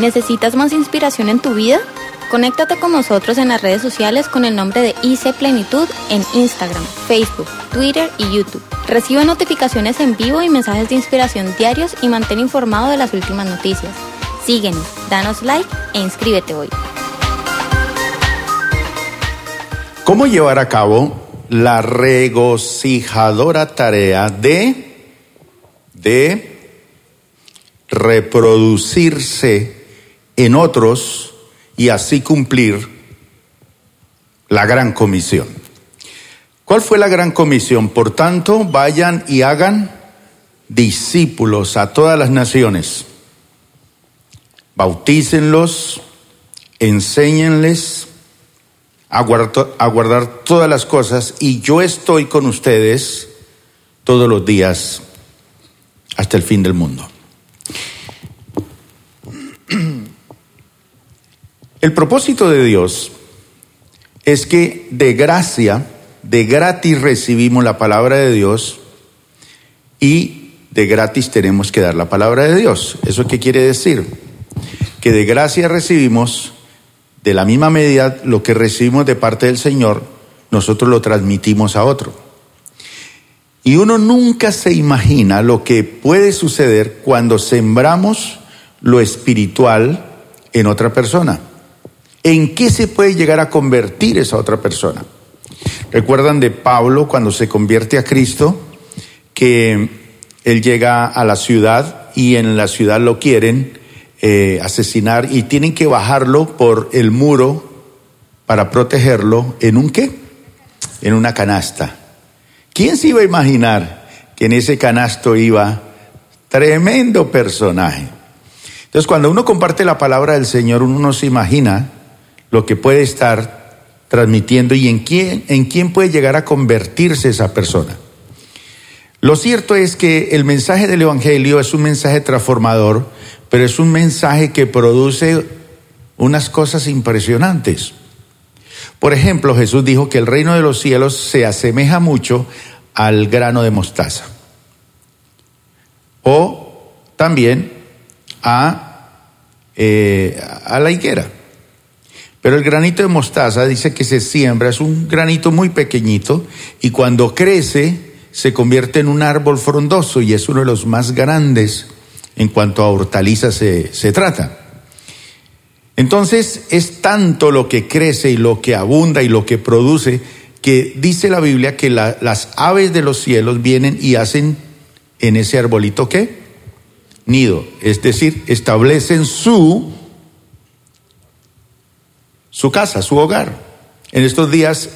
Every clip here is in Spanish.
¿Necesitas más inspiración en tu vida? Conéctate con nosotros en las redes sociales con el nombre de IC Plenitud en Instagram, Facebook, Twitter y YouTube. Recibe notificaciones en vivo y mensajes de inspiración diarios y mantén informado de las últimas noticias. Síguenos, danos like e inscríbete hoy. ¿Cómo llevar a cabo la regocijadora tarea de, de reproducirse en otros y así cumplir la gran comisión. ¿Cuál fue la gran comisión? Por tanto, vayan y hagan discípulos a todas las naciones. Bautícenlos, enséñenles a a guardar todas las cosas y yo estoy con ustedes todos los días hasta el fin del mundo. El propósito de Dios es que de gracia, de gratis recibimos la palabra de Dios y de gratis tenemos que dar la palabra de Dios. ¿Eso qué quiere decir? Que de gracia recibimos de la misma medida lo que recibimos de parte del Señor, nosotros lo transmitimos a otro. Y uno nunca se imagina lo que puede suceder cuando sembramos lo espiritual en otra persona. ¿En qué se puede llegar a convertir esa otra persona? ¿Recuerdan de Pablo cuando se convierte a Cristo? Que él llega a la ciudad y en la ciudad lo quieren eh, asesinar y tienen que bajarlo por el muro para protegerlo en un qué? En una canasta. ¿Quién se iba a imaginar que en ese canasto iba tremendo personaje? Entonces cuando uno comparte la palabra del Señor, uno no se imagina lo que puede estar transmitiendo y en quién, puede llegar a convertirse esa persona. Lo cierto es que el mensaje del Evangelio es un mensaje transformador, pero es un mensaje que produce unas cosas impresionantes. Por ejemplo, Jesús dijo que el reino de los cielos se asemeja mucho al grano de mostaza. O también a, eh, a la higuera. Pero el granito de mostaza dice que se siembra, es un granito muy pequeñito y cuando crece se convierte en un árbol frondoso y es uno de los más grandes en cuanto a hortalizas se, se trata. Entonces es tanto lo que crece y lo que abunda y lo que produce que dice la Biblia que las aves de los cielos vienen y hacen en ese arbolito qué? Nido, es decir, establecen su su casa, su hogar. En estos días,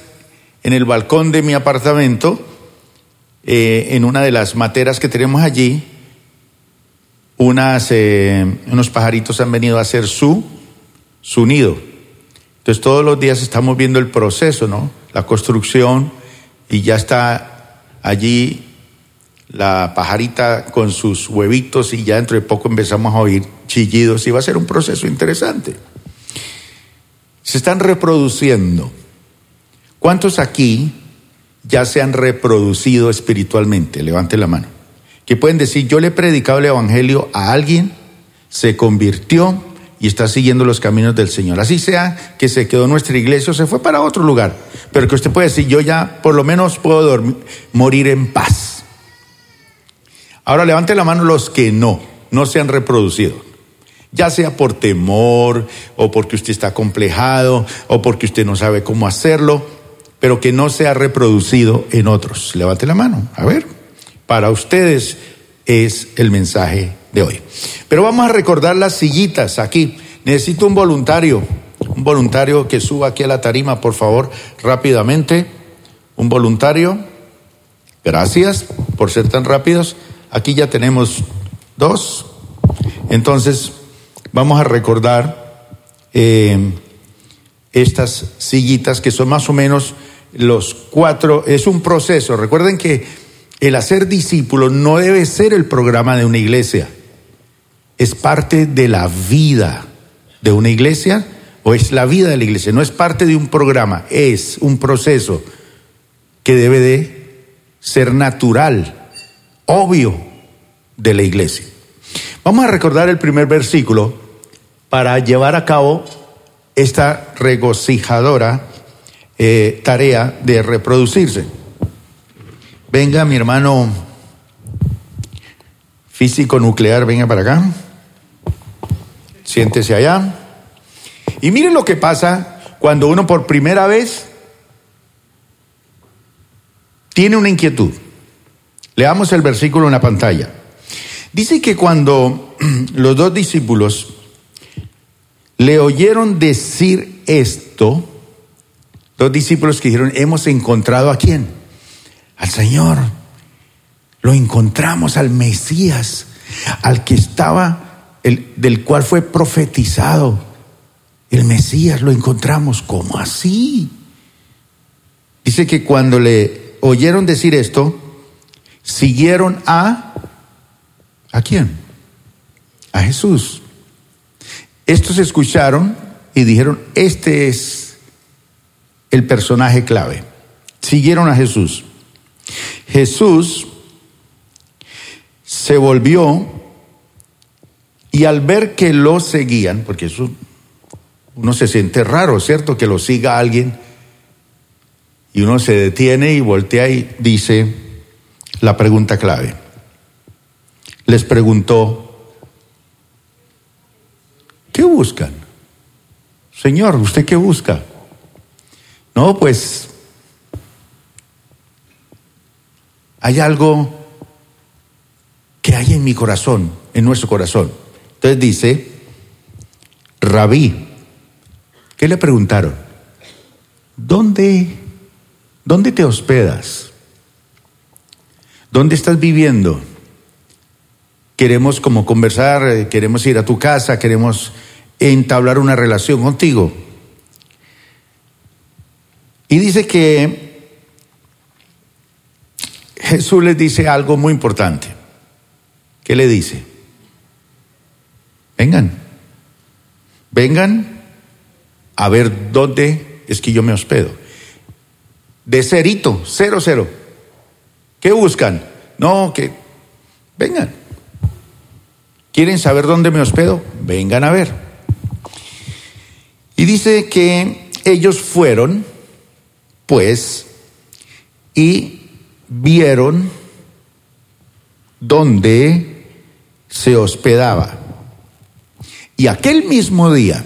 en el balcón de mi apartamento, eh, en una de las materas que tenemos allí, unas, eh, unos pajaritos han venido a hacer su, su nido. Entonces todos los días estamos viendo el proceso, ¿no? La construcción y ya está allí la pajarita con sus huevitos y ya dentro de poco empezamos a oír chillidos y va a ser un proceso interesante se están reproduciendo. ¿Cuántos aquí ya se han reproducido espiritualmente? Levante la mano. Que pueden decir, yo le he predicado el Evangelio a alguien, se convirtió y está siguiendo los caminos del Señor. Así sea que se quedó nuestra iglesia o se fue para otro lugar. Pero que usted puede decir, yo ya por lo menos puedo dormir, morir en paz. Ahora levante la mano los que no, no se han reproducido ya sea por temor o porque usted está complejado o porque usted no sabe cómo hacerlo, pero que no sea reproducido en otros. Levante la mano, a ver. Para ustedes es el mensaje de hoy. Pero vamos a recordar las sillitas aquí. Necesito un voluntario, un voluntario que suba aquí a la tarima, por favor, rápidamente. Un voluntario. Gracias por ser tan rápidos. Aquí ya tenemos dos. Entonces, vamos a recordar eh, estas sillitas que son más o menos los cuatro, es un proceso. Recuerden que el hacer discípulos no debe ser el programa de una iglesia, es parte de la vida de una iglesia o es la vida de la iglesia, no es parte de un programa, es un proceso que debe de ser natural, obvio de la iglesia. Vamos a recordar el primer versículo para llevar a cabo esta regocijadora eh, tarea de reproducirse. Venga, mi hermano físico nuclear, venga para acá. Siéntese allá. Y miren lo que pasa cuando uno por primera vez tiene una inquietud. Leamos el versículo en la pantalla. Dice que cuando los dos discípulos le oyeron decir esto, dos discípulos que dijeron, hemos encontrado a quién? Al Señor. Lo encontramos al Mesías, al que estaba, el, del cual fue profetizado. El Mesías lo encontramos. ¿Cómo así? Dice que cuando le oyeron decir esto, siguieron a... ¿A quién? A Jesús. Estos escucharon y dijeron, este es el personaje clave. Siguieron a Jesús. Jesús se volvió y al ver que lo seguían, porque eso uno se siente raro, ¿cierto? Que lo siga alguien y uno se detiene y voltea y dice la pregunta clave. Les preguntó, ¿qué buscan? Señor, ¿usted qué busca? No, pues hay algo que hay en mi corazón, en nuestro corazón. Entonces dice, rabí, ¿qué le preguntaron? ¿Dónde, dónde te hospedas? ¿Dónde estás viviendo? Queremos como conversar, eh, queremos ir a tu casa, queremos entablar una relación contigo. Y dice que Jesús les dice algo muy importante. ¿Qué le dice? Vengan, vengan a ver dónde es que yo me hospedo. De cerito, cero, cero. ¿Qué buscan? No, que vengan. ¿Quieren saber dónde me hospedo? Vengan a ver. Y dice que ellos fueron, pues, y vieron dónde se hospedaba. Y aquel mismo día,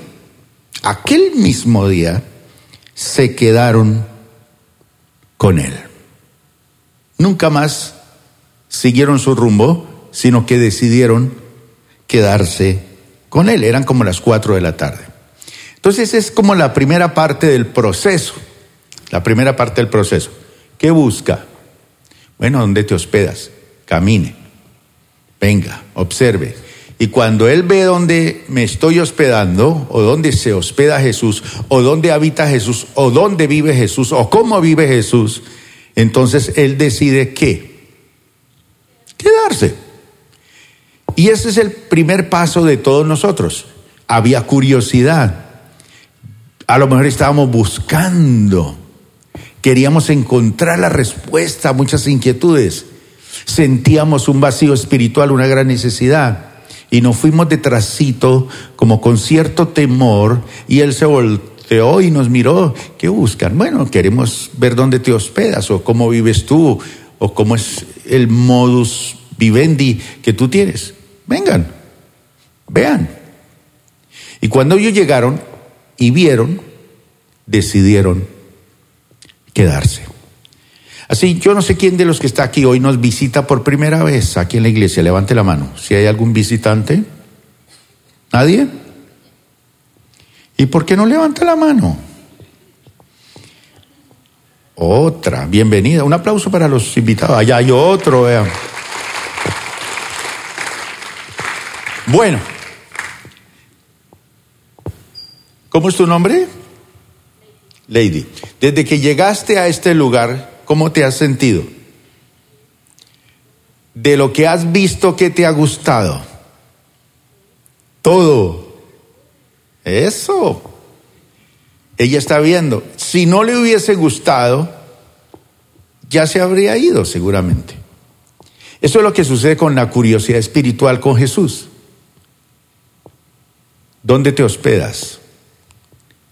aquel mismo día, se quedaron con él. Nunca más siguieron su rumbo, sino que decidieron quedarse con él. Eran como las cuatro de la tarde. Entonces es como la primera parte del proceso. La primera parte del proceso. ¿Qué busca? Bueno, ¿dónde te hospedas? Camine. Venga, observe. Y cuando Él ve dónde me estoy hospedando, o dónde se hospeda Jesús, o dónde habita Jesús, o dónde vive Jesús, o cómo vive Jesús, entonces Él decide qué. Quedarse. Y ese es el primer paso de todos nosotros. Había curiosidad. A lo mejor estábamos buscando. Queríamos encontrar la respuesta a muchas inquietudes sentíamos un vacío espiritual, una gran necesidad. Y nos fuimos detrásito como con cierto temor y él se volteó y nos miró. ¿Qué buscan? Bueno, queremos ver dónde te hospedas o cómo vives tú o cómo es el modus vivendi que tú tienes. Vengan, vean. Y cuando ellos llegaron y vieron, decidieron quedarse. Así, yo no sé quién de los que está aquí hoy nos visita por primera vez aquí en la iglesia. Levante la mano. Si hay algún visitante. ¿Nadie? ¿Y por qué no levanta la mano? Otra, bienvenida. Un aplauso para los invitados. Allá hay otro, vean. Bueno, ¿cómo es tu nombre? Lady. Desde que llegaste a este lugar, ¿Cómo te has sentido? De lo que has visto que te ha gustado. Todo. Eso. Ella está viendo. Si no le hubiese gustado, ya se habría ido seguramente. Eso es lo que sucede con la curiosidad espiritual con Jesús. ¿Dónde te hospedas?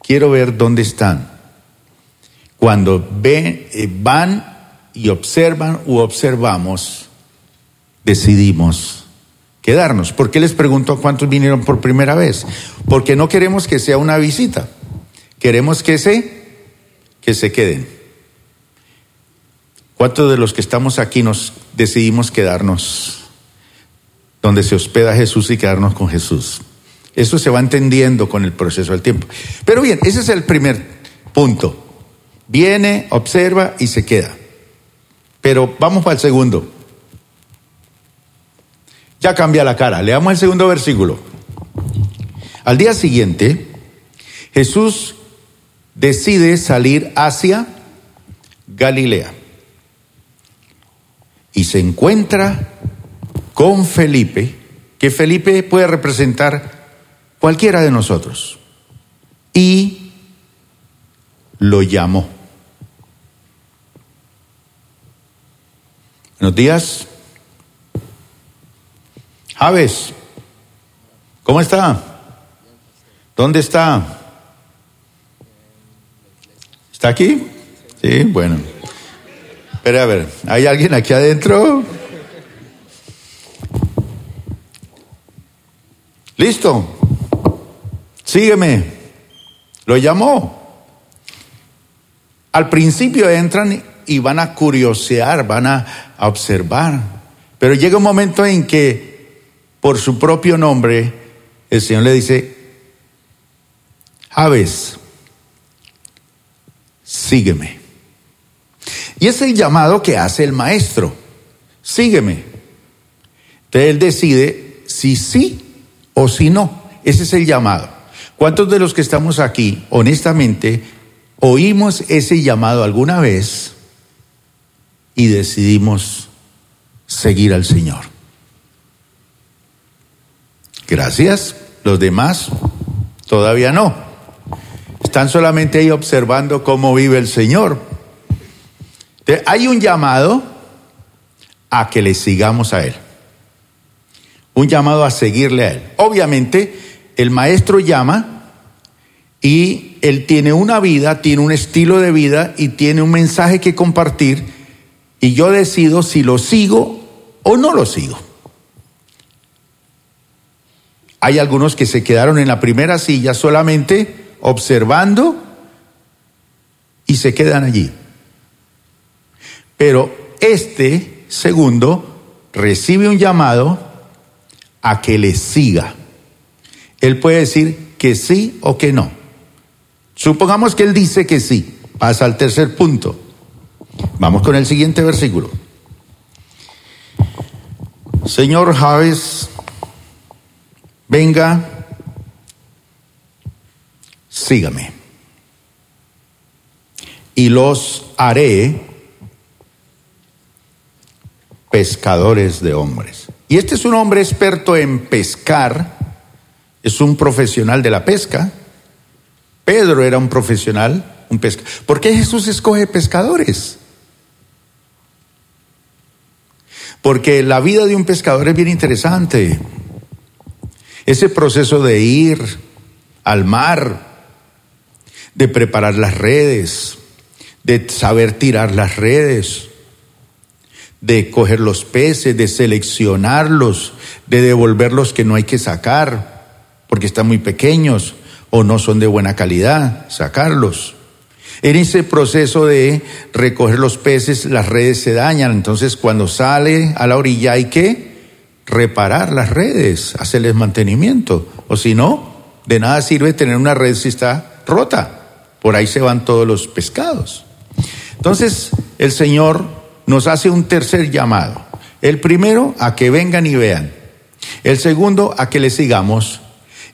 Quiero ver dónde están. Cuando ven, eh, van y observan u observamos, decidimos quedarnos. ¿Por qué les pregunto cuántos vinieron por primera vez? Porque no queremos que sea una visita. Queremos que se, que se queden. ¿Cuántos de los que estamos aquí nos decidimos quedarnos donde se hospeda Jesús y quedarnos con Jesús? Eso se va entendiendo con el proceso del tiempo. Pero bien, ese es el primer punto. Viene, observa y se queda. Pero vamos para el segundo. Ya cambia la cara. Leamos el segundo versículo. Al día siguiente, Jesús decide salir hacia Galilea y se encuentra con Felipe, que Felipe puede representar cualquiera de nosotros, y lo llamó. Buenos días. Javes, ¿cómo está? ¿Dónde está? ¿Está aquí? Sí, bueno. Espera a ver, ¿hay alguien aquí adentro? Listo. Sígueme. Lo llamó. Al principio entran y van a curiosear, van a, observar. Pero llega un momento en que, por su propio nombre, el Señor le dice, Aves, sígueme. Y es el llamado que hace el maestro, sígueme. Entonces él decide si sí o si no. Ese es el llamado. ¿Cuántos de los que estamos aquí, honestamente, oímos ese llamado alguna vez y decidimos seguir al Señor? Gracias. Los demás todavía no. Están solamente ahí observando cómo vive el Señor. hay un llamado a que le sigamos a Él. Un llamado a seguirle a Él. Obviamente, el maestro llama y él tiene una vida, tiene un estilo de vida y tiene un mensaje que compartir y yo decido si lo sigo o no lo sigo. Hay algunos que se quedaron en la primera silla solamente observando y se quedan allí. Pero este segundo recibe un llamado a que le siga. Él puede decir que sí o que no. Supongamos que él dice que sí. Pasa al tercer punto. Vamos con el siguiente versículo. Señor Javes, venga, sígame. Y los haré pescadores de hombres. Y este es un hombre experto en pescar es un profesional de la pesca. Pedro era un profesional, un pesca. ¿Por qué Jesús escoge pescadores? Porque la vida de un pescador es bien interesante. Ese proceso de ir al mar, de preparar las redes, de saber tirar las redes, de coger los peces, de seleccionarlos, de devolver los que no hay que sacar porque están muy pequeños o no son de buena calidad, sacarlos. En ese proceso de recoger los peces, las redes se dañan, entonces cuando sale a la orilla hay que reparar las redes, hacerles mantenimiento, o si no, de nada sirve tener una red si está rota, por ahí se van todos los pescados. Entonces el Señor nos hace un tercer llamado, el primero a que vengan y vean, el segundo a que le sigamos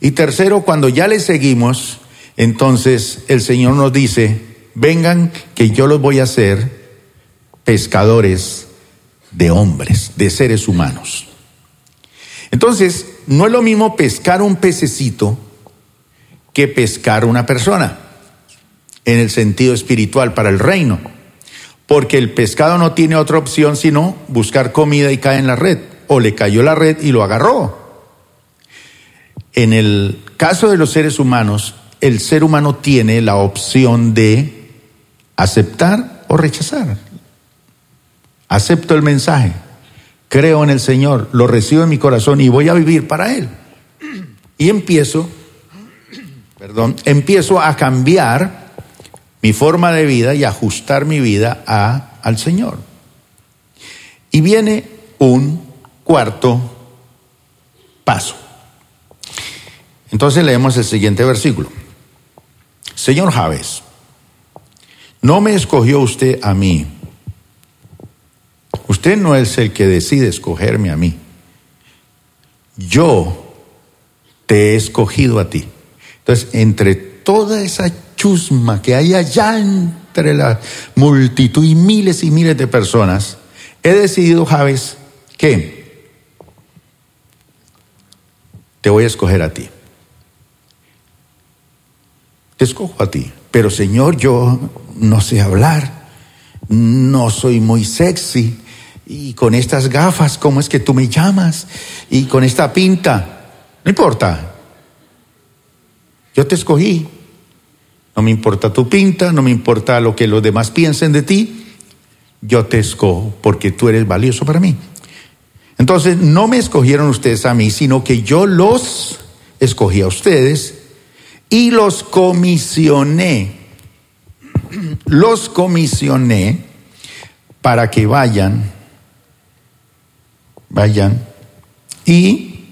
y tercero, cuando ya le seguimos, entonces el Señor nos dice, vengan que yo los voy a hacer pescadores de hombres, de seres humanos. Entonces, no es lo mismo pescar un pececito que pescar una persona, en el sentido espiritual para el reino, porque el pescado no tiene otra opción sino buscar comida y cae en la red, o le cayó la red y lo agarró. En el caso de los seres humanos, el ser humano tiene la opción de aceptar o rechazar. Acepto el mensaje, creo en el Señor, lo recibo en mi corazón y voy a vivir para Él. Y empiezo, perdón, empiezo a cambiar mi forma de vida y ajustar mi vida a, al Señor. Y viene un cuarto paso. Entonces leemos el siguiente versículo. Señor Javes, no me escogió usted a mí. Usted no es el que decide escogerme a mí. Yo te he escogido a ti. Entonces, entre toda esa chusma que hay allá entre la multitud y miles y miles de personas, he decidido, Javes, que te voy a escoger a ti escojo a ti. Pero Señor, yo no sé hablar, no soy muy sexy, y con estas gafas, ¿cómo es que tú me llamas? Y con esta pinta, no importa. Yo te escogí. No me importa tu pinta, no me importa lo que los demás piensen de ti. Yo te escojo porque tú eres valioso para mí. Entonces, no me escogieron ustedes a mí, sino que yo los escogí a ustedes y los comisioné, los comisioné para que vayan, vayan y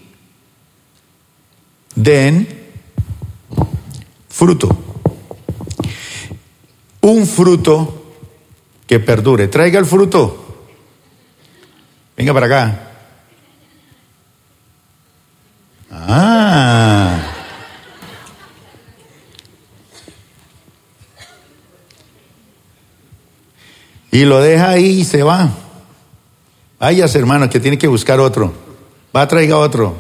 den fruto. Un fruto que perdure. Traiga el fruto. Venga para acá. Ah. Y lo deja ahí y se va. Vayas, hermano, que tiene que buscar otro. Va traiga otro.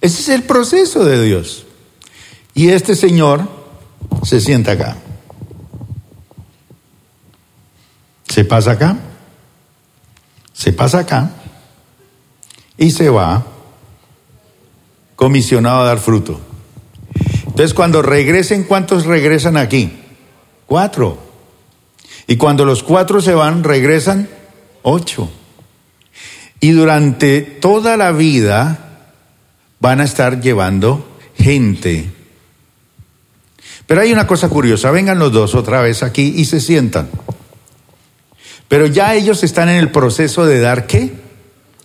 Ese es el proceso de Dios. Y este señor se sienta acá. Se pasa acá. Se pasa acá. Y se va comisionado a dar fruto. Entonces, cuando regresen, ¿cuántos regresan aquí? Cuatro. Y cuando los cuatro se van, regresan ocho. Y durante toda la vida van a estar llevando gente. Pero hay una cosa curiosa, vengan los dos otra vez aquí y se sientan. Pero ya ellos están en el proceso de dar qué?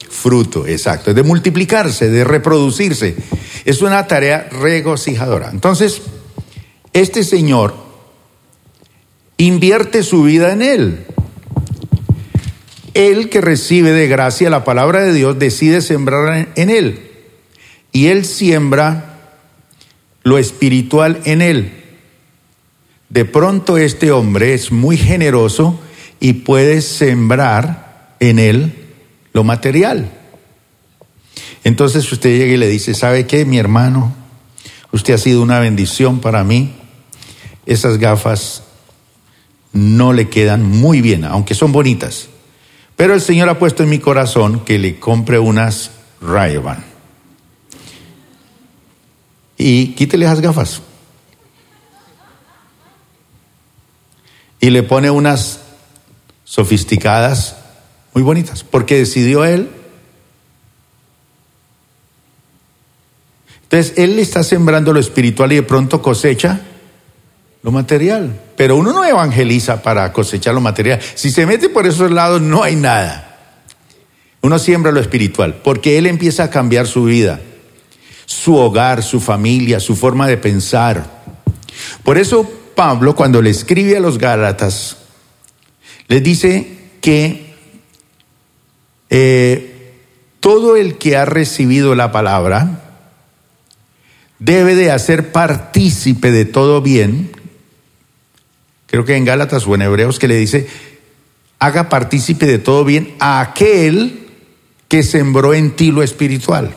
Fruto, exacto, de multiplicarse, de reproducirse. Es una tarea regocijadora. Entonces, este señor invierte su vida en Él. El que recibe de gracia la palabra de Dios decide sembrar en Él. Y Él siembra lo espiritual en Él. De pronto este hombre es muy generoso y puede sembrar en Él lo material. Entonces usted llega y le dice, ¿sabe qué, mi hermano? Usted ha sido una bendición para mí. Esas gafas no le quedan muy bien, aunque son bonitas. Pero el Señor ha puesto en mi corazón que le compre unas ray Y quítele esas gafas. Y le pone unas sofisticadas muy bonitas, porque decidió él. Entonces, él le está sembrando lo espiritual y de pronto cosecha lo material. Pero uno no evangeliza para cosechar lo material. Si se mete por esos lados no hay nada. Uno siembra lo espiritual, porque él empieza a cambiar su vida, su hogar, su familia, su forma de pensar. Por eso Pablo, cuando le escribe a los Gálatas, les dice que eh, todo el que ha recibido la palabra debe de hacer partícipe de todo bien creo que en Gálatas o en Hebreos, que le dice, haga partícipe de todo bien a aquel que sembró en ti lo espiritual.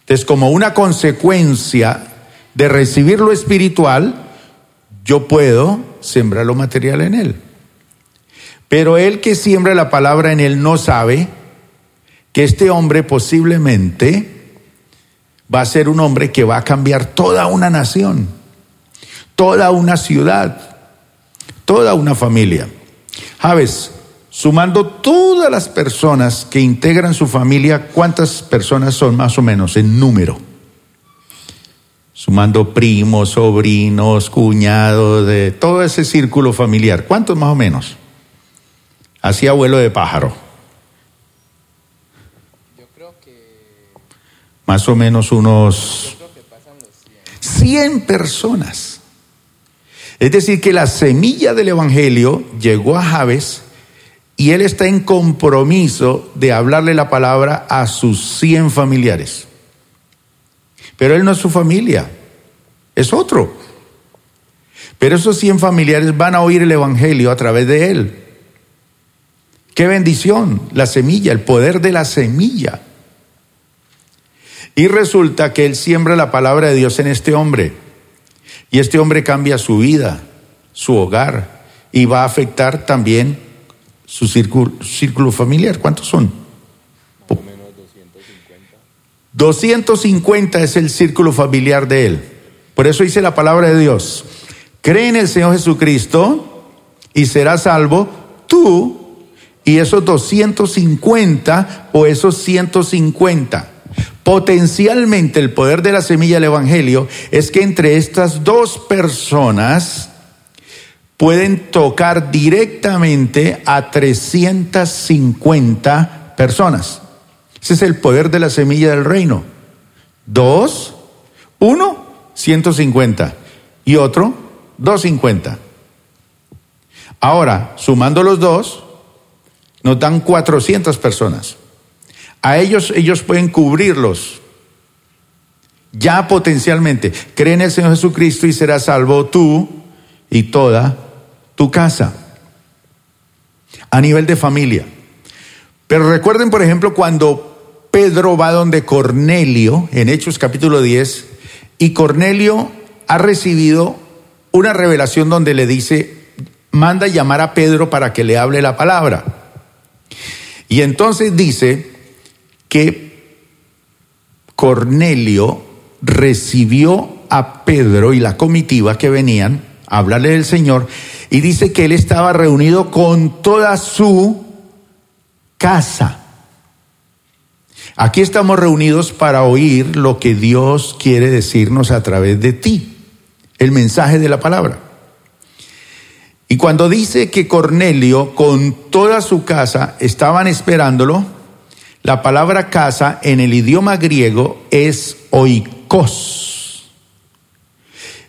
Entonces, como una consecuencia de recibir lo espiritual, yo puedo sembrar lo material en él. Pero el que siembra la palabra en él no sabe que este hombre posiblemente va a ser un hombre que va a cambiar toda una nación, toda una ciudad, toda una familia. Javes, sumando todas las personas que integran su familia, ¿cuántas personas son más o menos en número? Sumando primos, sobrinos, cuñados, de todo ese círculo familiar. ¿Cuántos más o menos? Así abuelo de pájaro. Yo creo que... Más o menos unos... 100 personas. Es decir, que la semilla del Evangelio llegó a Javes y él está en compromiso de hablarle la palabra a sus 100 familiares. Pero él no es su familia, es otro. Pero esos 100 familiares van a oír el Evangelio a través de él. Qué bendición, la semilla, el poder de la semilla. Y resulta que él siembra la palabra de Dios en este hombre. Y este hombre cambia su vida, su hogar, y va a afectar también su círculo, familiar. ¿Cuántos son? 250 es el círculo familiar de él. Por eso dice la palabra de Dios. Cree en el Señor Jesucristo y serás salvo tú y esos 250 o esos 150. Potencialmente el poder de la semilla del Evangelio es que entre estas dos personas pueden tocar directamente a 350 personas. Ese es el poder de la semilla del reino. Dos, uno, 150 y otro, 250. Ahora, sumando los dos, nos dan 400 personas. A ellos ellos pueden cubrirlos. Ya potencialmente. Cree en el Señor Jesucristo y serás salvo tú y toda tu casa. A nivel de familia. Pero recuerden, por ejemplo, cuando Pedro va donde Cornelio, en Hechos capítulo 10, y Cornelio ha recibido una revelación donde le dice, manda llamar a Pedro para que le hable la palabra. Y entonces dice, que Cornelio recibió a Pedro y la comitiva que venían a hablarle del Señor y dice que él estaba reunido con toda su casa. Aquí estamos reunidos para oír lo que Dios quiere decirnos a través de ti, el mensaje de la palabra. Y cuando dice que Cornelio con toda su casa estaban esperándolo, la palabra casa en el idioma griego es oikos.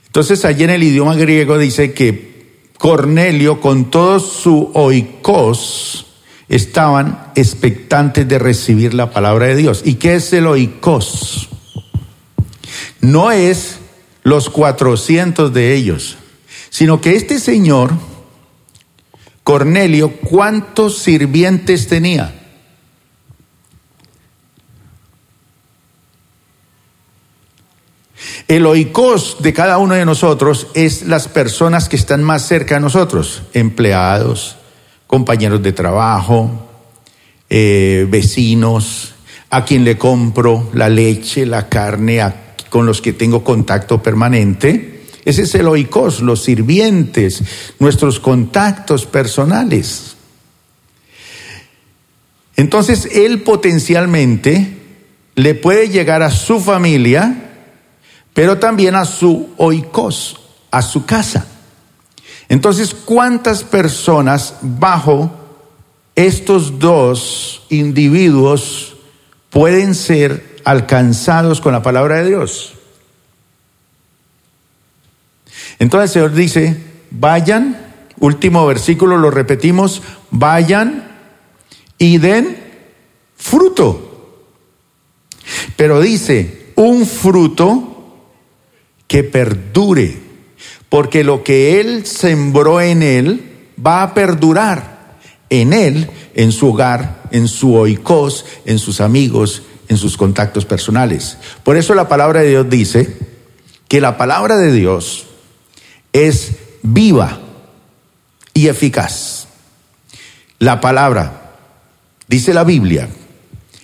Entonces allí en el idioma griego dice que Cornelio con todo su oikos estaban expectantes de recibir la palabra de Dios. ¿Y qué es el oikos? No es los 400 de ellos, sino que este señor, Cornelio, ¿cuántos sirvientes tenía? El oikos de cada uno de nosotros es las personas que están más cerca de nosotros, empleados, compañeros de trabajo, eh, vecinos, a quien le compro la leche, la carne, con los que tengo contacto permanente. Ese es el oikos, los sirvientes, nuestros contactos personales. Entonces, él potencialmente le puede llegar a su familia, pero también a su oikos, a su casa. Entonces, ¿cuántas personas bajo estos dos individuos pueden ser alcanzados con la palabra de Dios? Entonces el Señor dice, vayan, último versículo lo repetimos, vayan y den fruto. Pero dice, un fruto que perdure, porque lo que Él sembró en Él va a perdurar en Él, en su hogar, en su oikos, en sus amigos, en sus contactos personales. Por eso la palabra de Dios dice que la palabra de Dios es viva y eficaz. La palabra, dice la Biblia,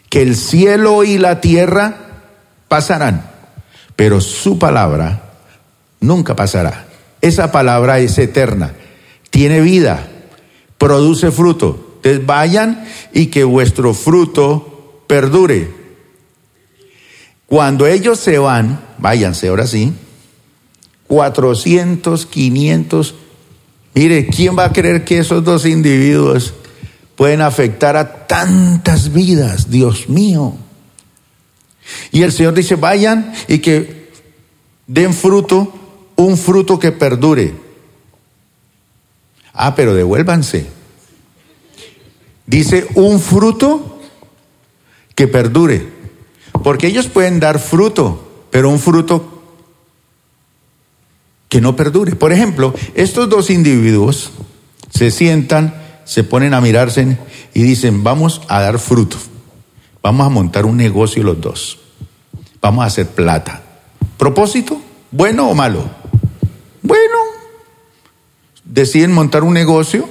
que el cielo y la tierra pasarán, pero su palabra nunca pasará. Esa palabra es eterna, tiene vida, produce fruto. Entonces vayan y que vuestro fruto perdure. Cuando ellos se van, váyanse ahora sí, 400, 500, mire, ¿quién va a creer que esos dos individuos pueden afectar a tantas vidas? Dios mío. Y el Señor dice, vayan y que den fruto, un fruto que perdure. Ah, pero devuélvanse. Dice, un fruto que perdure. Porque ellos pueden dar fruto, pero un fruto que no perdure. Por ejemplo, estos dos individuos se sientan, se ponen a mirarse y dicen, vamos a dar fruto, vamos a montar un negocio los dos, vamos a hacer plata. ¿Propósito? ¿Bueno o malo? Bueno, deciden montar un negocio,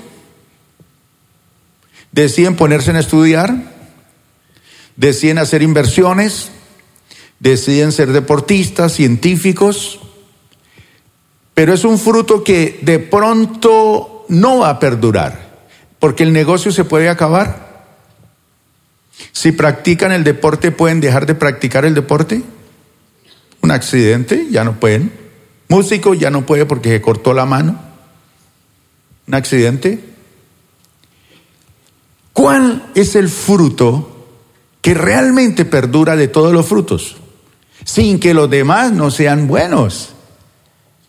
deciden ponerse en estudiar, deciden hacer inversiones, deciden ser deportistas, científicos, pero es un fruto que de pronto no va a perdurar, porque el negocio se puede acabar. Si practican el deporte, ¿pueden dejar de practicar el deporte? Un accidente, ya no pueden. Músico ya no puede porque se cortó la mano. Un accidente. ¿Cuál es el fruto que realmente perdura de todos los frutos, sin que los demás no sean buenos.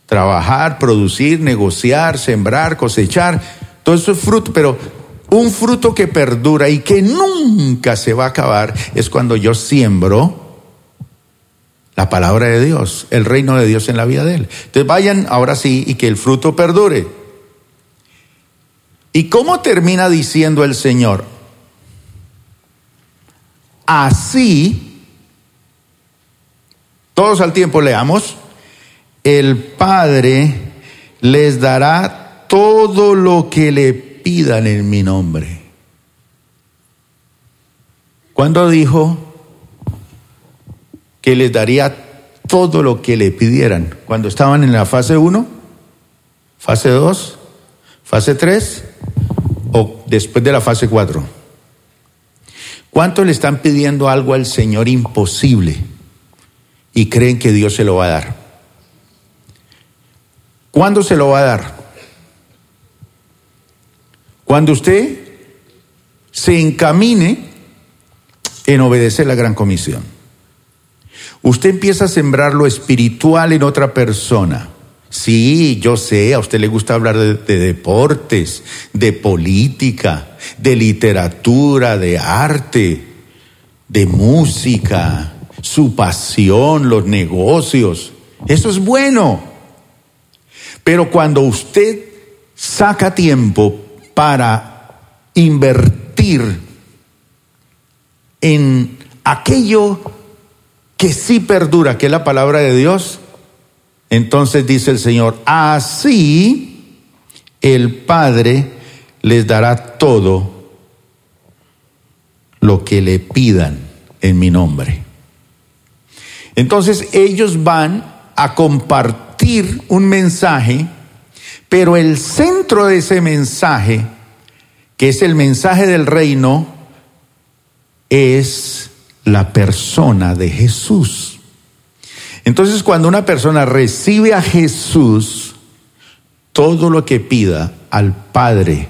Trabajar, producir, negociar, sembrar, cosechar, todo eso es fruto, pero un fruto que perdura y que nunca se va a acabar es cuando yo siembro la palabra de Dios, el reino de Dios en la vida de él. Entonces vayan ahora sí y que el fruto perdure. ¿Y cómo termina diciendo el Señor? Así, todos al tiempo leamos, el Padre les dará todo lo que le pidan en mi nombre. ¿Cuándo dijo que les daría todo lo que le pidieran? ¿Cuando estaban en la fase 1? ¿Fase 2? ¿Fase 3? ¿O después de la fase 4? ¿Cuántos le están pidiendo algo al Señor imposible y creen que Dios se lo va a dar? ¿Cuándo se lo va a dar? Cuando usted se encamine en obedecer la gran comisión. Usted empieza a sembrar lo espiritual en otra persona. Sí, yo sé, a usted le gusta hablar de, deportes, de política, de literatura, de arte, de música, su pasión, los negocios. Eso es bueno. Pero cuando usted saca tiempo para invertir en aquello que sí perdura, que es la palabra de Dios, entonces dice el Señor, así el Padre les dará todo lo que le pidan en mi nombre. Entonces ellos van a compartir un mensaje, pero el centro de ese mensaje, que es el mensaje del reino, es la persona de Jesús. Entonces cuando una persona recibe a Jesús, todo lo que pida al Padre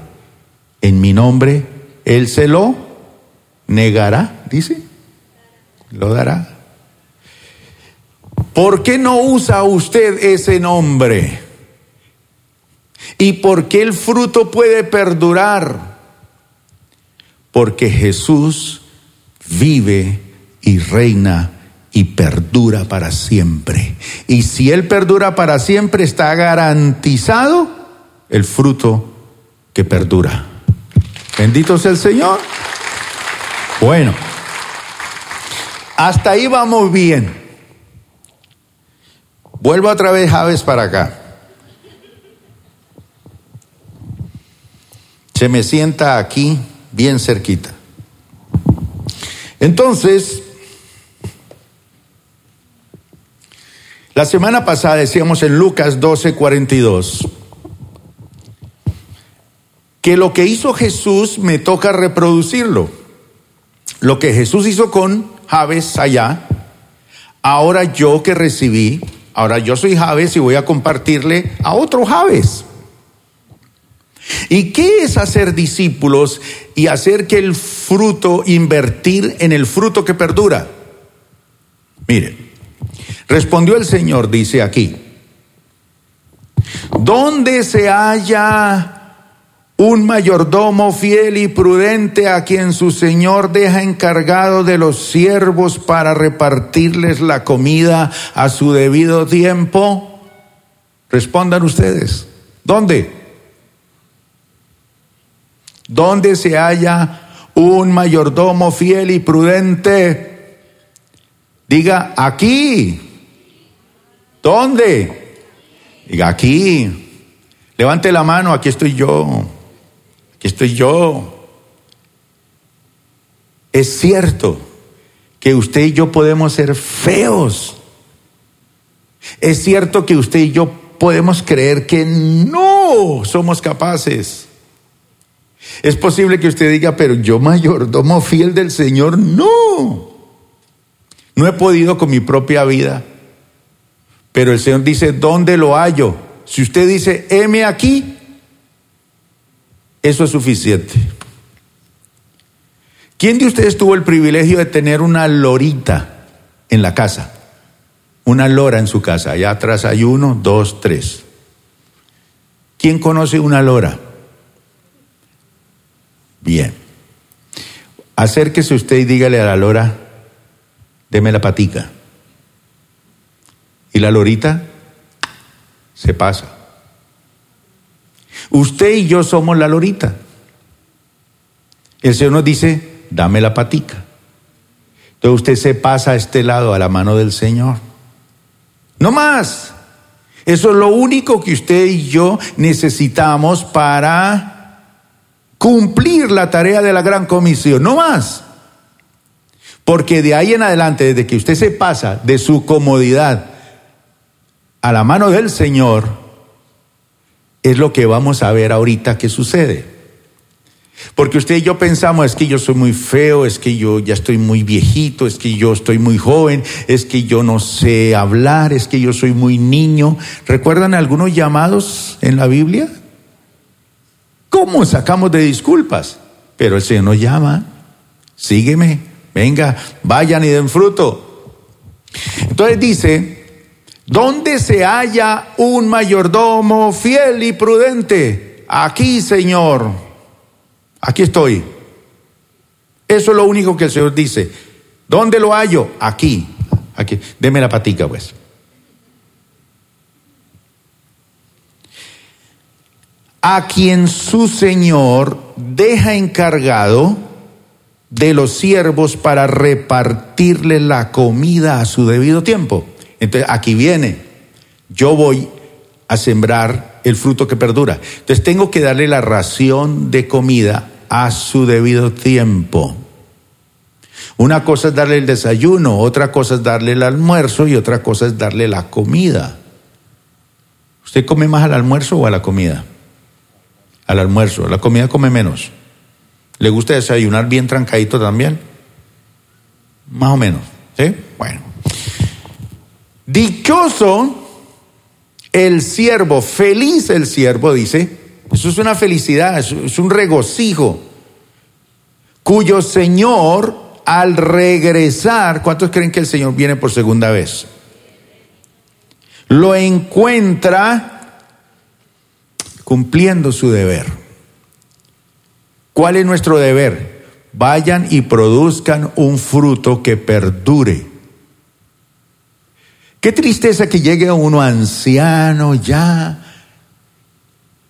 en mi nombre, Él se lo negará, dice, lo dará. ¿Por qué no usa usted ese nombre? ¿Y por qué el fruto puede perdurar? Porque Jesús vive y reina y perdura para siempre. Y si Él perdura para siempre, está garantizado el fruto que perdura. Bendito sea el Señor. Bueno, hasta ahí vamos bien. Vuelvo otra vez, Javes, para acá. Se me sienta aquí, bien cerquita. Entonces, la semana pasada decíamos en Lucas 12, 42, que lo que hizo Jesús me toca reproducirlo. Lo que Jesús hizo con Javes allá, ahora yo que recibí, ahora yo soy Javes y voy a compartirle a otro Javes. ¿Y qué es hacer discípulos y hacer que el fruto, invertir en el fruto que perdura? Mire, respondió el Señor, dice aquí, ¿dónde se halla un mayordomo fiel y prudente a quien su Señor deja encargado de los siervos para repartirles la comida a su debido tiempo? Respondan ustedes, ¿dónde? ¿Dónde se halla un mayordomo fiel y prudente? Diga, aquí. ¿Dónde? Diga, aquí. Levante la mano, aquí estoy yo. Aquí estoy yo. Es cierto que usted y yo podemos ser feos. Es cierto que usted y yo podemos creer que no somos capaces. Es posible que usted diga, pero yo mayordomo fiel del Señor, no. No he podido con mi propia vida. Pero el Señor dice, ¿dónde lo hallo? Si usted dice, heme aquí, eso es suficiente. ¿Quién de ustedes tuvo el privilegio de tener una lorita en la casa? Una lora en su casa. Allá atrás hay uno, dos, tres. ¿Quién conoce una lora? Bien. Acérquese usted y dígale a la lora, deme la patica. Y la lorita se pasa. Usted y yo somos la lorita. El Señor nos dice, dame la patica. Entonces usted se pasa a este lado, a la mano del Señor. No más. Eso es lo único que usted y yo necesitamos para cumplir la tarea de la gran comisión, no más. Porque de ahí en adelante, desde que usted se pasa de su comodidad a la mano del Señor, es lo que vamos a ver ahorita que sucede. Porque usted y yo pensamos, es que yo soy muy feo, es que yo ya estoy muy viejito, es que yo estoy muy joven, es que yo no sé hablar, es que yo soy muy niño. ¿Recuerdan algunos llamados en la Biblia? ¿Cómo sacamos de disculpas? Pero el Señor nos llama, sígueme, venga, vayan y den fruto. Entonces dice, ¿dónde se halla un mayordomo fiel y prudente? Aquí, Señor, aquí estoy. Eso es lo único que el Señor dice. ¿Dónde lo hallo? Aquí, aquí. Deme la patica, pues. A quien su Señor deja encargado de los siervos para repartirle la comida a su debido tiempo. Entonces, aquí viene, yo voy a sembrar el fruto que perdura. Entonces, tengo que darle la ración de comida a su debido tiempo. Una cosa es darle el desayuno, otra cosa es darle el almuerzo y otra cosa es darle la comida. ¿Usted come más al almuerzo o a la comida? Al almuerzo. La comida come menos. ¿Le gusta desayunar bien trancadito también? Más o menos. ¿Sí? Bueno. Dichoso el siervo, feliz el siervo, dice. Eso es una felicidad, es un regocijo. Cuyo Señor al regresar, ¿cuántos creen que el Señor viene por segunda vez? Lo encuentra cumpliendo su deber. ¿Cuál es nuestro deber? Vayan y produzcan un fruto que perdure. Qué tristeza que llegue uno anciano ya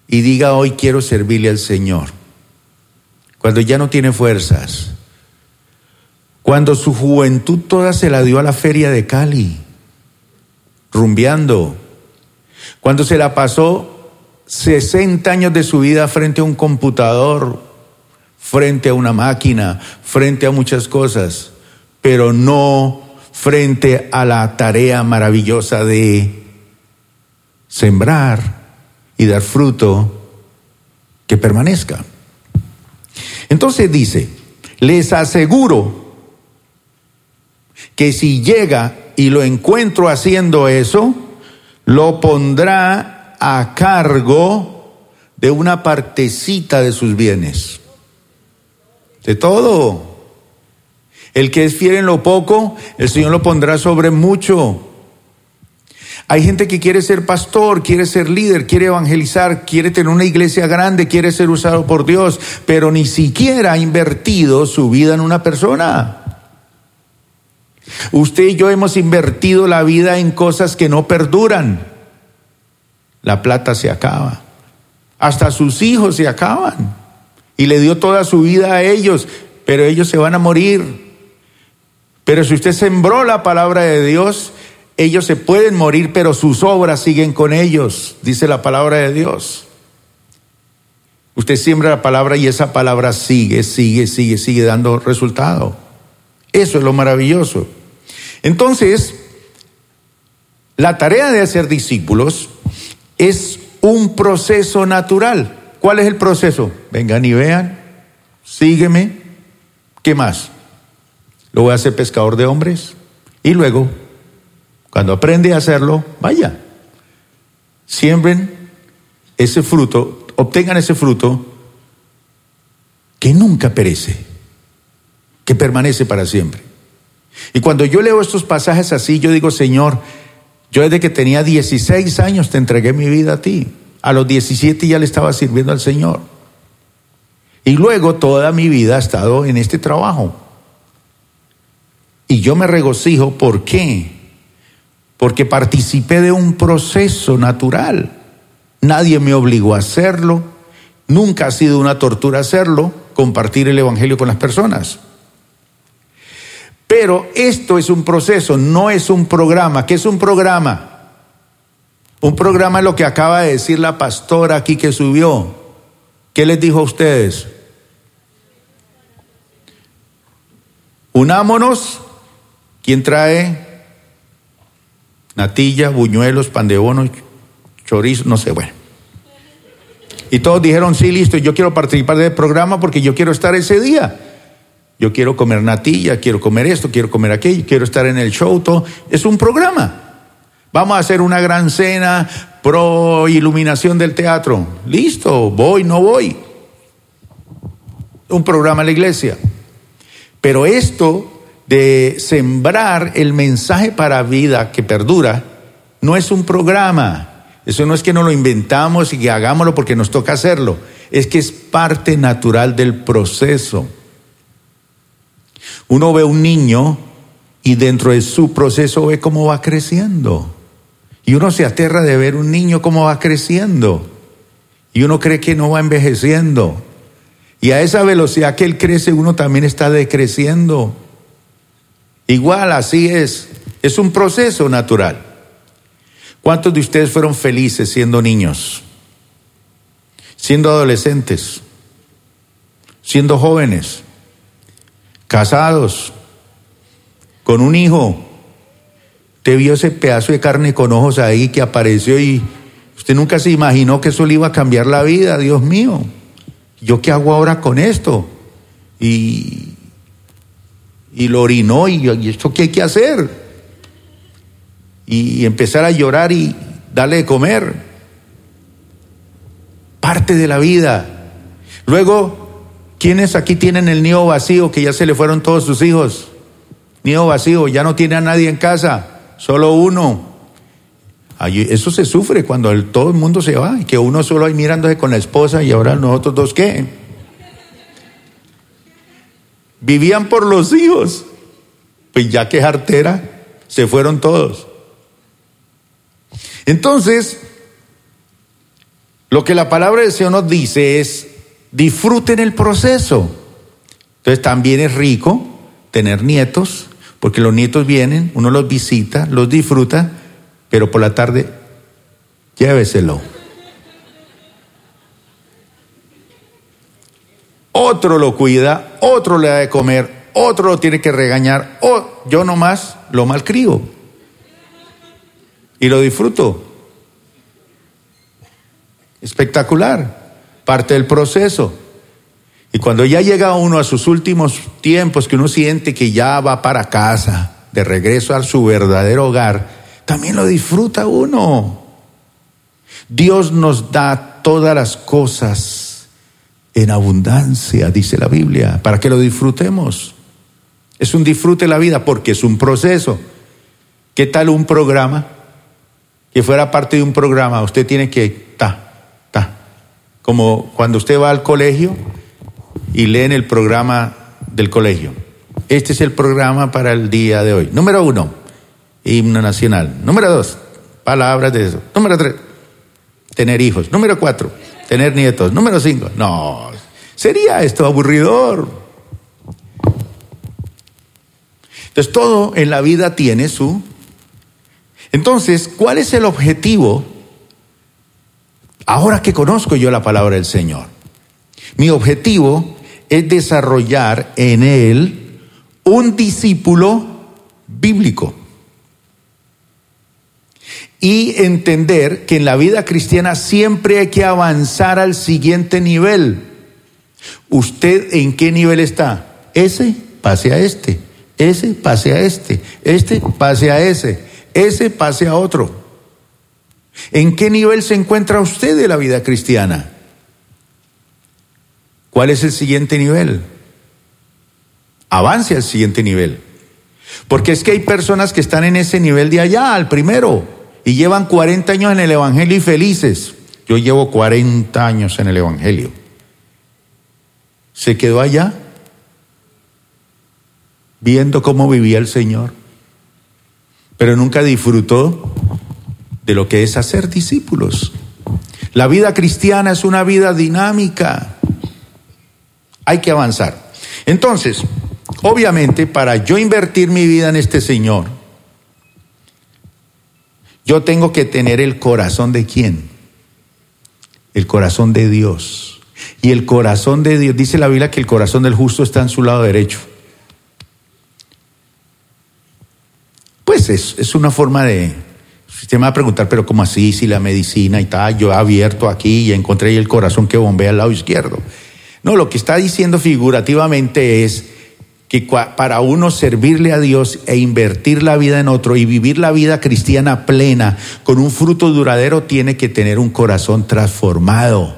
y diga hoy quiero servirle al Señor. Cuando ya no tiene fuerzas. Cuando su juventud toda se la dio a la feria de Cali, rumbeando. Cuando se la pasó 60 años de su vida frente a un computador, frente a una máquina, frente a muchas cosas. pero no frente a la tarea maravillosa de sembrar y dar fruto que permanezca. Entonces dice, les aseguro que si llega y lo encuentro haciendo eso, lo pondrá a cargo de una partecita de sus bienes. De todo. El que es fiel en lo poco, el Señor lo pondrá sobre mucho. Hay gente que quiere ser pastor, quiere ser líder, quiere evangelizar, quiere tener una iglesia grande, quiere ser usado por Dios, pero ni siquiera ha invertido su vida en una persona. Usted y yo hemos invertido la vida en cosas que no perduran. La plata se acaba. Hasta sus hijos se acaban. Y le dio toda su vida a ellos, pero ellos se van a morir. Pero si usted sembró la palabra de Dios, ellos se pueden morir, pero sus obras siguen con ellos, dice la palabra de Dios. Usted siembra la palabra y esa palabra sigue, sigue, sigue, sigue dando resultado. Eso es lo maravilloso. Entonces, la tarea de hacer discípulos es un proceso natural. ¿Cuál es el proceso? Vengan y vean, sígueme. ¿Qué más? Lo voy a hacer pescador de hombres y luego cuando aprende a hacerlo, vaya, siembren ese fruto, obtengan ese fruto que nunca perece, que permanece para siempre. Y cuando yo leo estos pasajes así, yo digo, Señor, yo desde que tenía 16 años te entregué mi vida a ti. A los 17 ya le estaba sirviendo al Señor. Y luego toda mi vida ha estado en este trabajo. Y yo me regocijo, ¿por qué? porque participé de un proceso natural. Nadie me obligó a hacerlo, nunca ha sido una tortura hacerlo, compartir el Evangelio con las personas. Pero esto es un proceso, no es un programa. ¿Qué es un programa? Un programa es lo que acaba de decir la pastora aquí que subió. ¿Qué les dijo a ustedes? Unámonos. ¿Quién trae natilla, buñuelos, pan de bono, chorizo, no sé, bueno. Y todos dijeron, sí, listo, yo quiero participar del programa porque yo quiero estar ese día. Yo quiero comer natilla, quiero comer esto, quiero comer aquello, quiero estar en el show, todo. Es un programa. Vamos a hacer una gran cena pro iluminación del teatro. Listo, voy, no voy. Un programa en la iglesia. Pero esto de sembrar el mensaje para vida que perdura, no es un programa. Eso no es que no lo inventamos y que hagámoslo porque nos toca hacerlo. Es que es parte natural del proceso. Uno ve un niño y dentro de su proceso ve cómo va creciendo. Y uno se aterra de ver un niño cómo va creciendo. Y uno cree que no va envejeciendo. Y a esa velocidad que él crece, uno también está decreciendo. Igual así es, es un proceso natural. ¿Cuántos de ustedes fueron felices siendo niños? Siendo adolescentes, siendo jóvenes, casados, con un hijo. Te vio ese pedazo de carne con ojos ahí que apareció y usted nunca se imaginó que eso le iba a cambiar la vida, Dios mío. ¿Yo qué hago ahora con esto? Y, y lo orinó y, y esto qué hay que hacer. Y, empezar a llorar y darle de comer. Parte de la vida. Luego, ¿quiénes aquí tienen el nido vacío que ya se le fueron todos sus hijos? Nido vacío, ya no tiene a nadie en casa, solo uno. eso se sufre cuando todo el mundo se va y que uno solo ahí mirándose con la esposa y ahora nosotros dos qué. Vivían por los hijos. Pues ya que jartera, se fueron todos. Entonces, lo que la palabra del Señor nos dice es, disfruten el proceso. Entonces también es rico tener nietos, porque los nietos vienen, uno los visita, los disfruta, pero por la tarde lléveselo. Otro lo cuida, otro le da de comer, otro lo tiene que regañar, o yo nomás lo malcrio. Y lo disfruto. Espectacular. Parte del proceso. Y cuando ya llega uno a sus últimos tiempos, que uno siente que ya va para casa, de regreso a su verdadero hogar, también lo disfruta uno. Dios nos da todas las cosas en abundancia, dice la Biblia, para que lo disfrutemos. Es un disfrute la vida porque es un proceso. ¿Qué tal un programa? Que fuera parte de un programa, usted tiene que, como cuando usted va al colegio y lee en el programa del colegio. Este es el programa para el día de hoy. Número uno, himno nacional. Número dos, palabras de eso. Número tres, tener hijos. Número cuatro, tener nietos. Número cinco, no, sería esto aburridor. Entonces todo en la vida tiene su... Entonces, ¿cuál es el objetivo? Ahora que conozco yo la palabra del Señor, mi objetivo es desarrollar en él un discípulo bíblico y entender que en la vida cristiana siempre hay que avanzar al siguiente nivel. ¿Usted en qué nivel está? Ese pase a este, ese pase a este, este pase a ese, ese pase a otro. ¿En qué nivel se encuentra usted de la vida cristiana? ¿Cuál es el siguiente nivel? Avance al siguiente nivel. Porque es que hay personas que están en ese nivel de allá, al primero, y llevan 40 años en el Evangelio y felices. Yo llevo 40 años en el Evangelio. Se quedó allá viendo cómo vivía el Señor, pero nunca disfrutó de lo que es hacer discípulos. La vida cristiana es una vida dinámica. Hay que avanzar. Entonces, obviamente, para yo invertir mi vida en este Señor, yo tengo que tener el corazón de quién? El corazón de Dios. Y el corazón de Dios, dice la Biblia que el corazón del justo está en su lado derecho. Pues es, es una forma de, usted me va a preguntar, pero ¿cómo así? Si la medicina y tal, yo he abierto aquí y encontré el corazón que bombea al lado izquierdo. No, lo que está diciendo figurativamente es que para uno servirle a Dios e invertir la vida en otro y vivir la vida cristiana plena con un fruto duradero tiene que tener un corazón transformado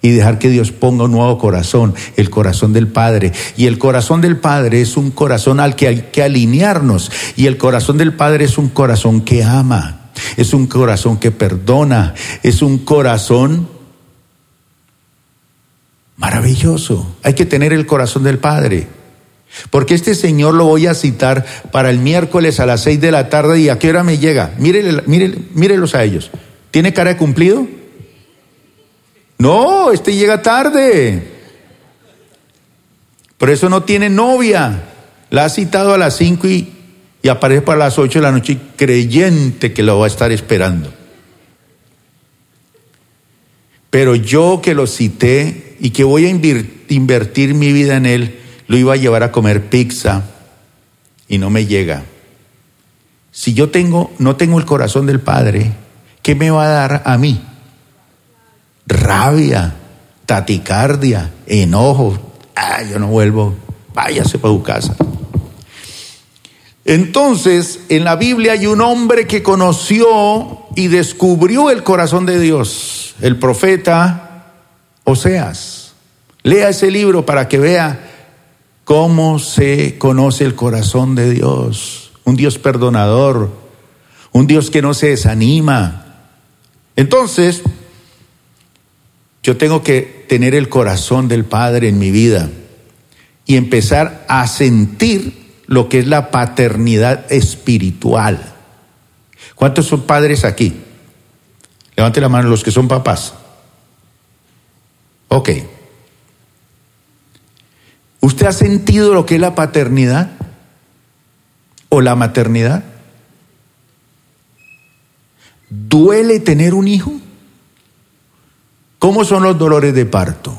y dejar que Dios ponga un nuevo corazón, el corazón del Padre. Y el corazón del Padre es un corazón al que hay que alinearnos. Y el corazón del Padre es un corazón que ama, es un corazón que perdona, es un corazón maravilloso. Hay que tener el corazón del Padre. Porque este señor lo voy a citar para el miércoles a las seis de la tarde y a qué hora me llega. Mírele, mírelos a ellos. ¿Tiene cara de cumplido? No, este llega tarde. Por eso no tiene novia. La ha citado a las cinco y, y aparece para las ocho de la noche creyente que lo va a estar esperando. Pero yo que lo cité y que voy a invertir mi vida en él, lo iba a llevar a comer pizza y no me llega. Si yo tengo, no tengo el corazón del Padre, ¿qué me va a dar a mí? rabia, taticardia, enojo. Ah, yo no vuelvo, váyase para su casa. Entonces, en la Biblia hay un hombre que conoció y descubrió el corazón de Dios, el profeta Oseas. Lea ese libro para que vea cómo se conoce el corazón de Dios. Un Dios perdonador, un Dios que no se desanima. Entonces, yo tengo que tener el corazón del Padre en mi vida y empezar a sentir lo que es la paternidad espiritual. ¿Cuántos son padres aquí? Levante la mano los que son papás. Ok. ¿Usted ha sentido lo que es la paternidad o la maternidad? ¿Duele tener un hijo? ¿Cómo son los dolores de parto?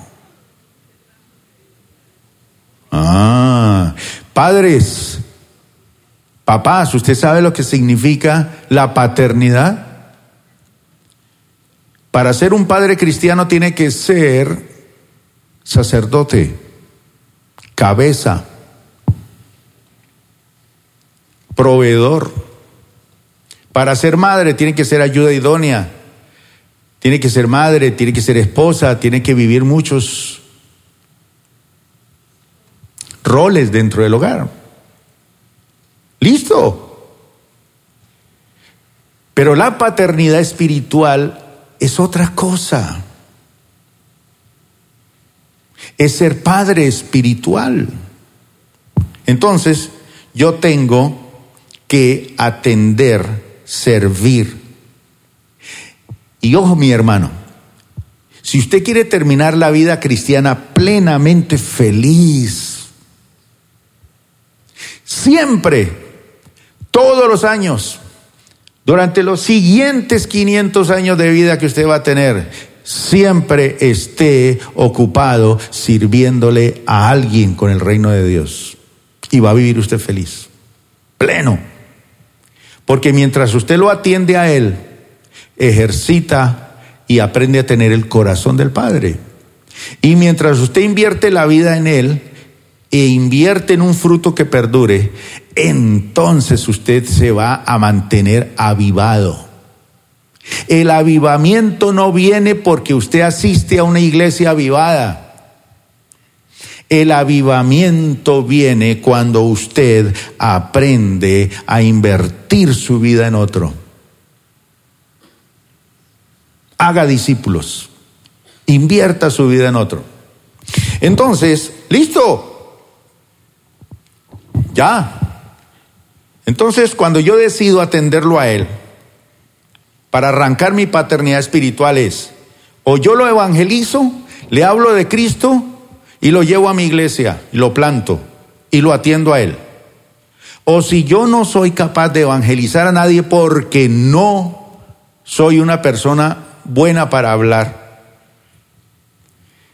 Ah, Padres, papás, ¿usted sabe lo que significa la paternidad? Para ser un padre cristiano tiene que ser sacerdote, cabeza, proveedor. Para ser madre tiene que ser ayuda idónea, tiene que ser madre, tiene que ser esposa, tiene que vivir muchos roles dentro del hogar. Listo. Pero la paternidad espiritual es otra cosa. Es ser padre espiritual. Entonces, yo tengo que atender, servir. Y ojo mi hermano, si usted quiere terminar la vida cristiana plenamente feliz, siempre, todos los años, durante los siguientes 500 años de vida que usted va a tener, siempre esté ocupado sirviéndole a alguien con el reino de Dios. Y va a vivir usted feliz, pleno. Porque mientras usted lo atiende a Él, ejercita y aprende a tener el corazón del Padre. Y mientras usted invierte la vida en Él e invierte en un fruto que perdure, entonces usted se va a mantener avivado. El avivamiento no viene porque usted asiste a una iglesia avivada. El avivamiento viene cuando usted aprende a invertir su vida en otro. Haga discípulos. Invierta su vida en otro. Entonces, listo. Ya. Entonces, cuando yo decido atenderlo a él, para arrancar mi paternidad espiritual es, o yo lo evangelizo, le hablo de Cristo, y lo llevo a mi iglesia, y lo planto y lo atiendo a él. O si yo no soy capaz de evangelizar a nadie porque no soy una persona buena para hablar,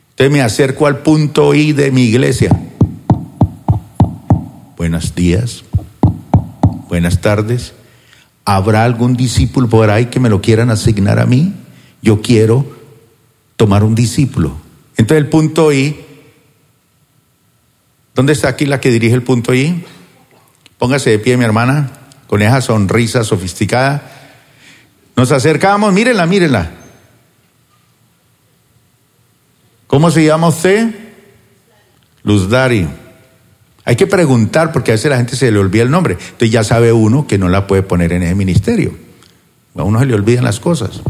entonces me acerco al punto I de mi iglesia. Buenos días, buenas tardes. ¿Habrá algún discípulo por ahí que me lo quieran asignar a mí? Yo quiero tomar un discípulo. Entonces el punto I ¿Dónde está aquí la que dirige el punto I? Póngase de pie, mi hermana, con esa sonrisa sofisticada. Nos acercamos, mírenla, mírenla. ¿Cómo se llama usted? Luz Dari. Hay que preguntar porque a veces la gente se le olvida el nombre. Entonces ya sabe uno que no la puede poner en ese ministerio. A uno se le olvidan las cosas.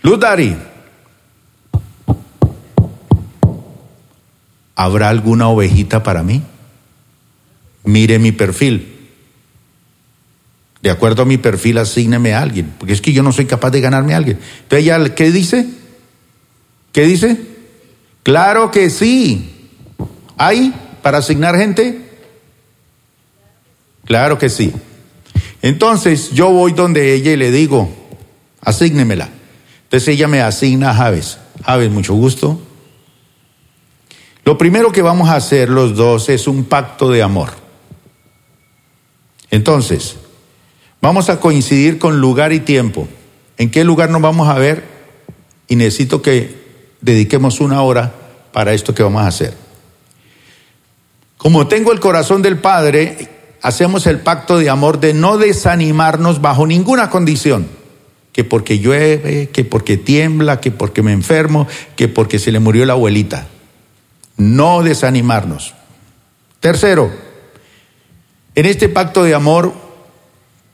Luz Dari. ¿habrá alguna ovejita para mí? Mire mi perfil. De acuerdo a mi perfil, asígneme a alguien, porque es que yo no soy capaz de ganarme a alguien. Entonces, ella, ¿qué dice? ¿Qué dice? Claro que sí. ¿Hay para asignar gente? Claro que sí. Entonces, yo voy donde ella y le digo, asígnemela. Entonces, ella me asigna a Javes. Javes, mucho gusto. Lo primero que vamos a hacer los dos es un pacto de amor. Entonces, vamos a coincidir con lugar y tiempo. ¿En qué lugar nos vamos a ver? Y necesito que dediquemos una hora para esto que vamos a hacer. Como tengo el corazón del Padre, hacemos el pacto de amor de no desanimarnos bajo ninguna condición. Que porque llueve, que porque tiembla, que porque me enfermo, que porque se le murió la abuelita no desanimarnos. Tercero, en este pacto de amor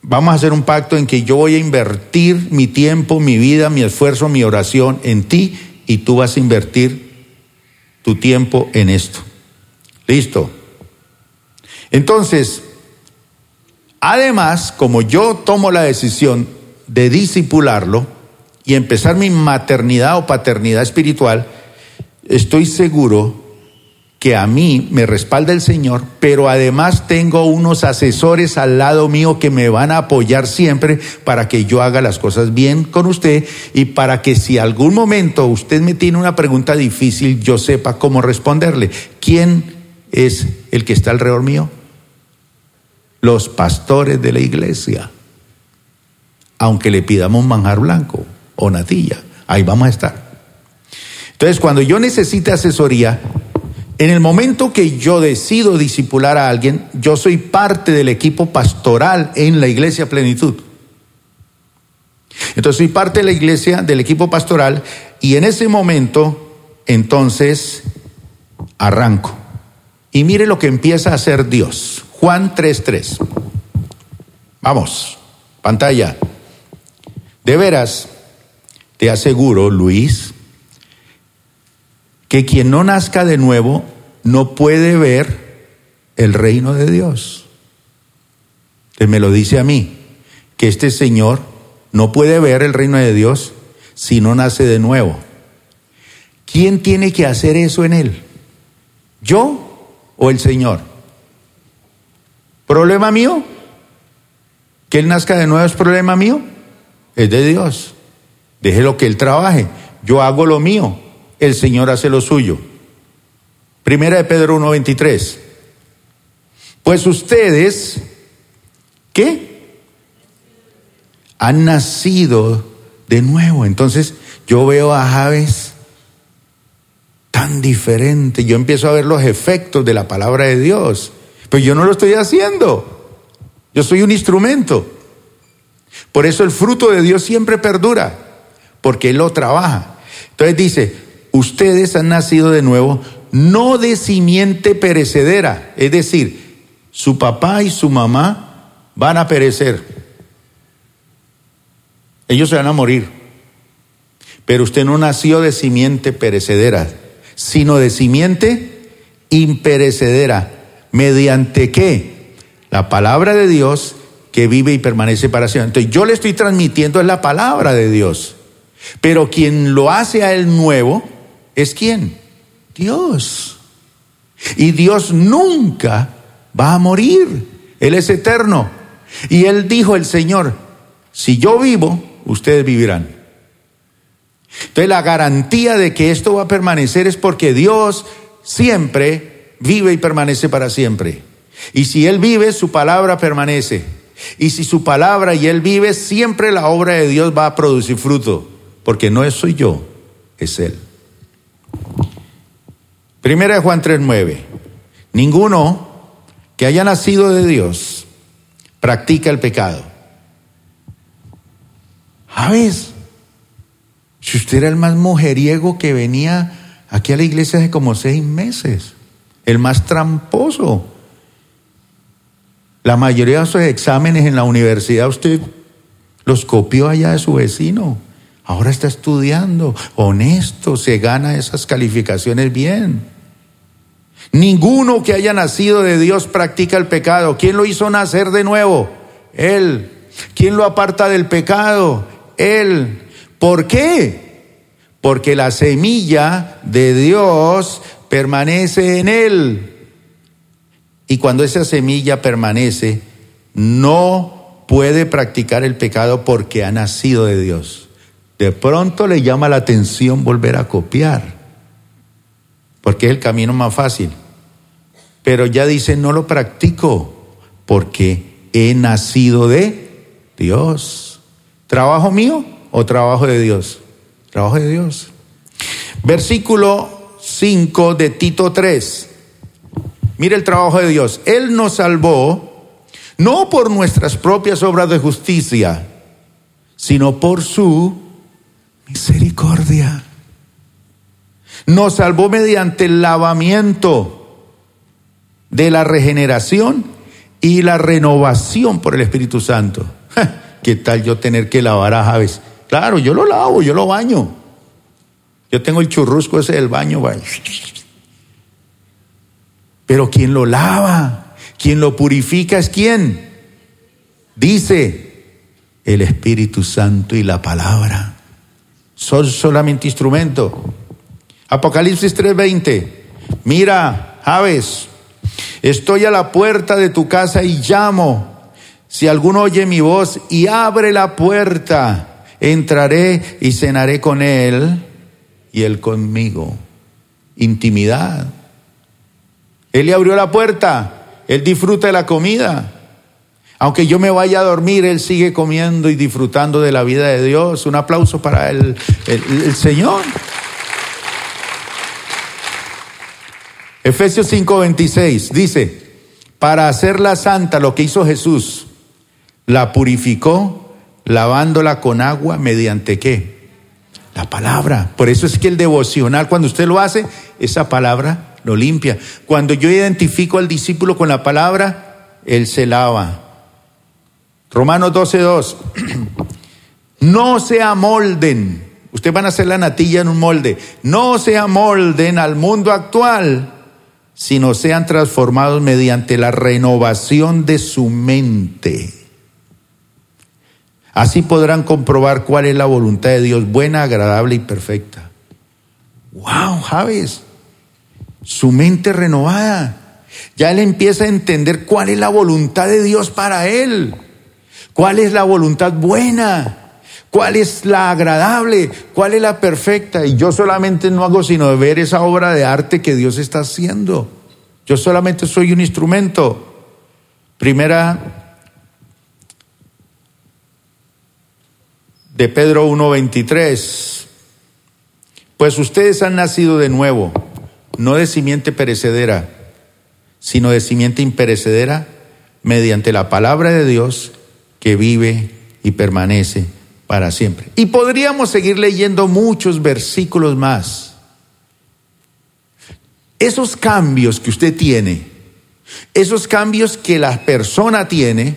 vamos a hacer un pacto en que yo voy a invertir mi tiempo, mi vida, mi esfuerzo, mi oración en ti y tú vas a invertir tu tiempo en esto. Listo. Entonces, además, como yo tomo la decisión de disipularlo y empezar mi maternidad o paternidad espiritual, estoy seguro que a mí me respalda el Señor, pero además tengo unos asesores al lado mío que me van a apoyar siempre para que yo haga las cosas bien con usted y para que si algún momento usted me tiene una pregunta difícil, yo sepa cómo responderle. ¿Quién es el que está alrededor mío? Los pastores de la iglesia. Aunque le pidamos manjar blanco o natilla, ahí vamos a estar. Entonces, cuando yo necesite asesoría, en el momento que yo decido disipular a alguien, yo soy parte del equipo pastoral en la iglesia plenitud. Entonces soy parte de la iglesia, del equipo pastoral, y en ese momento, entonces, arranco. Y mire lo que empieza a hacer Dios. Juan 3.3. Vamos, pantalla. De veras, te aseguro, Luis, que quien no nazca de nuevo no puede ver el reino de Dios. Él me lo dice a mí, que este Señor no puede ver el reino de Dios si no nace de nuevo. ¿Quién tiene que hacer eso en él? ¿Yo o el Señor? ¿Problema mío? ¿Que él nazca de nuevo es problema mío? Es de Dios. Déjelo que él trabaje. Yo hago lo mío el Señor hace lo suyo. Primera de Pedro 1.23. Pues ustedes, ¿qué? Han nacido de nuevo. Entonces yo veo a Javes tan diferente. Yo empiezo a ver los efectos de la palabra de Dios. Pero yo no lo estoy haciendo. Yo soy un instrumento. Por eso el fruto de Dios siempre perdura, porque Él lo trabaja. Entonces dice, ustedes han nacido de nuevo, no de simiente perecedera, es decir, su papá y su mamá van a perecer. Ellos se van a morir. Pero usted no nació de simiente perecedera, sino de simiente imperecedera. ¿Mediante qué? La palabra de Dios que vive y permanece para siempre. Entonces yo le estoy transmitiendo es la palabra de Dios. Pero quien lo hace a él nuevo es quién? Dios. Y Dios nunca va a morir. Él es eterno. Y él dijo el Señor, si yo vivo, ustedes vivirán. Entonces la garantía de que esto va a permanecer es porque Dios siempre vive y permanece para siempre. Y si Él vive, su palabra permanece. Y si su palabra y Él vive, siempre la obra de Dios va a producir fruto. Porque no soy yo, es Él. Primera de Juan 3:9. Ninguno que haya nacido de Dios practica el pecado. ¿Sabes? Si usted era el más mujeriego que venía aquí a la iglesia hace como seis meses, el más tramposo. La mayoría de sus exámenes en la universidad usted los copió allá de su vecino. Ahora está estudiando, honesto, se gana esas calificaciones bien. Ninguno que haya nacido de Dios practica el pecado. ¿Quién lo hizo nacer de nuevo? Él. ¿Quién lo aparta del pecado? Él. ¿Por qué? Porque la semilla de Dios permanece en él. Y cuando esa semilla permanece, no puede practicar el pecado porque ha nacido de Dios. De pronto le llama la atención volver a copiar, porque es el camino más fácil. Pero ya dice, no lo practico porque he nacido de Dios. ¿Trabajo mío o trabajo de Dios? Trabajo de Dios. Versículo 5 de Tito 3. Mire el trabajo de Dios. Él nos salvó no por nuestras propias obras de justicia, sino por su misericordia. Nos salvó mediante el lavamiento de la regeneración y la renovación por el Espíritu Santo. ¿Qué tal yo tener que lavar a Javes? Claro, yo lo lavo, yo lo baño. Yo tengo el churrusco ese del baño. Pero quien lo lava, quien lo purifica es quién? Dice el Espíritu Santo y la palabra. Son solamente instrumento. Apocalipsis 3:20. Mira, Javes, Estoy a la puerta de tu casa y llamo. Si alguno oye mi voz y abre la puerta, entraré y cenaré con él y él conmigo. Intimidad. Él le abrió la puerta, Él disfruta de la comida. Aunque yo me vaya a dormir, Él sigue comiendo y disfrutando de la vida de Dios. Un aplauso para el, el, Señor. Efesios 5:26 dice, para hacerla santa, lo que hizo Jesús, la purificó lavándola con agua mediante qué? La palabra. Por eso es que el devocional, cuando usted lo hace, esa palabra lo limpia. Cuando yo identifico al discípulo con la palabra, él se lava. Romanos 12:2. No se amolden. Ustedes van a hacer la natilla en un molde. No se amolden al mundo actual, sino sean transformados mediante la renovación de su mente. Así podrán comprobar cuál es la voluntad de Dios, buena, agradable y perfecta. ¡Wow, Javes! Su mente renovada. Ya él empieza a entender cuál es la voluntad de Dios para él. ¿Cuál es la voluntad buena? ¿Cuál es la agradable? ¿Cuál es la perfecta? Y yo solamente no hago sino ver esa obra de arte que Dios está haciendo. Yo solamente soy un instrumento. Primera de Pedro 1.23. Pues ustedes han nacido de nuevo, no de simiente perecedera, sino de simiente imperecedera, mediante la palabra de Dios que vive y permanece para siempre. Y podríamos seguir leyendo muchos versículos más. Esos cambios que usted tiene, esos cambios que la persona tiene,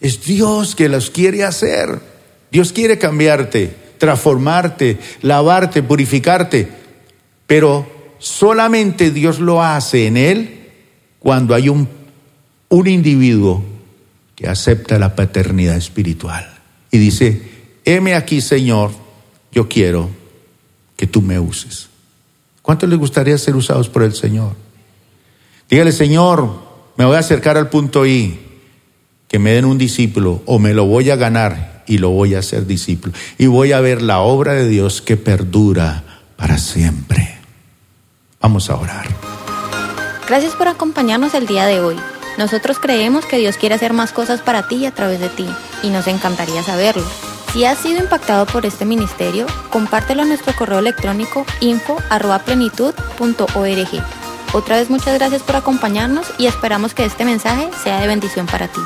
es Dios que los quiere hacer. Dios quiere cambiarte, transformarte, lavarte, purificarte, pero solamente Dios lo hace en Él cuando hay un, un individuo que acepta la paternidad espiritual y dice, heme aquí Señor, yo quiero que tú me uses. ¿Cuánto les gustaría ser usados por el Señor? Dígale, Señor, me voy a acercar al punto I, que me den un discípulo o me lo voy a ganar y lo voy a hacer discípulo. Y voy a ver la obra de Dios que perdura para siempre. Vamos a orar. Gracias por acompañarnos el día de hoy. Nosotros creemos que Dios quiere hacer más cosas para ti y a través de ti, y nos encantaría saberlo. Si has sido impactado por este ministerio, compártelo en nuestro correo electrónico info.plenitud.org. Otra vez muchas gracias por acompañarnos y esperamos que este mensaje sea de bendición para ti.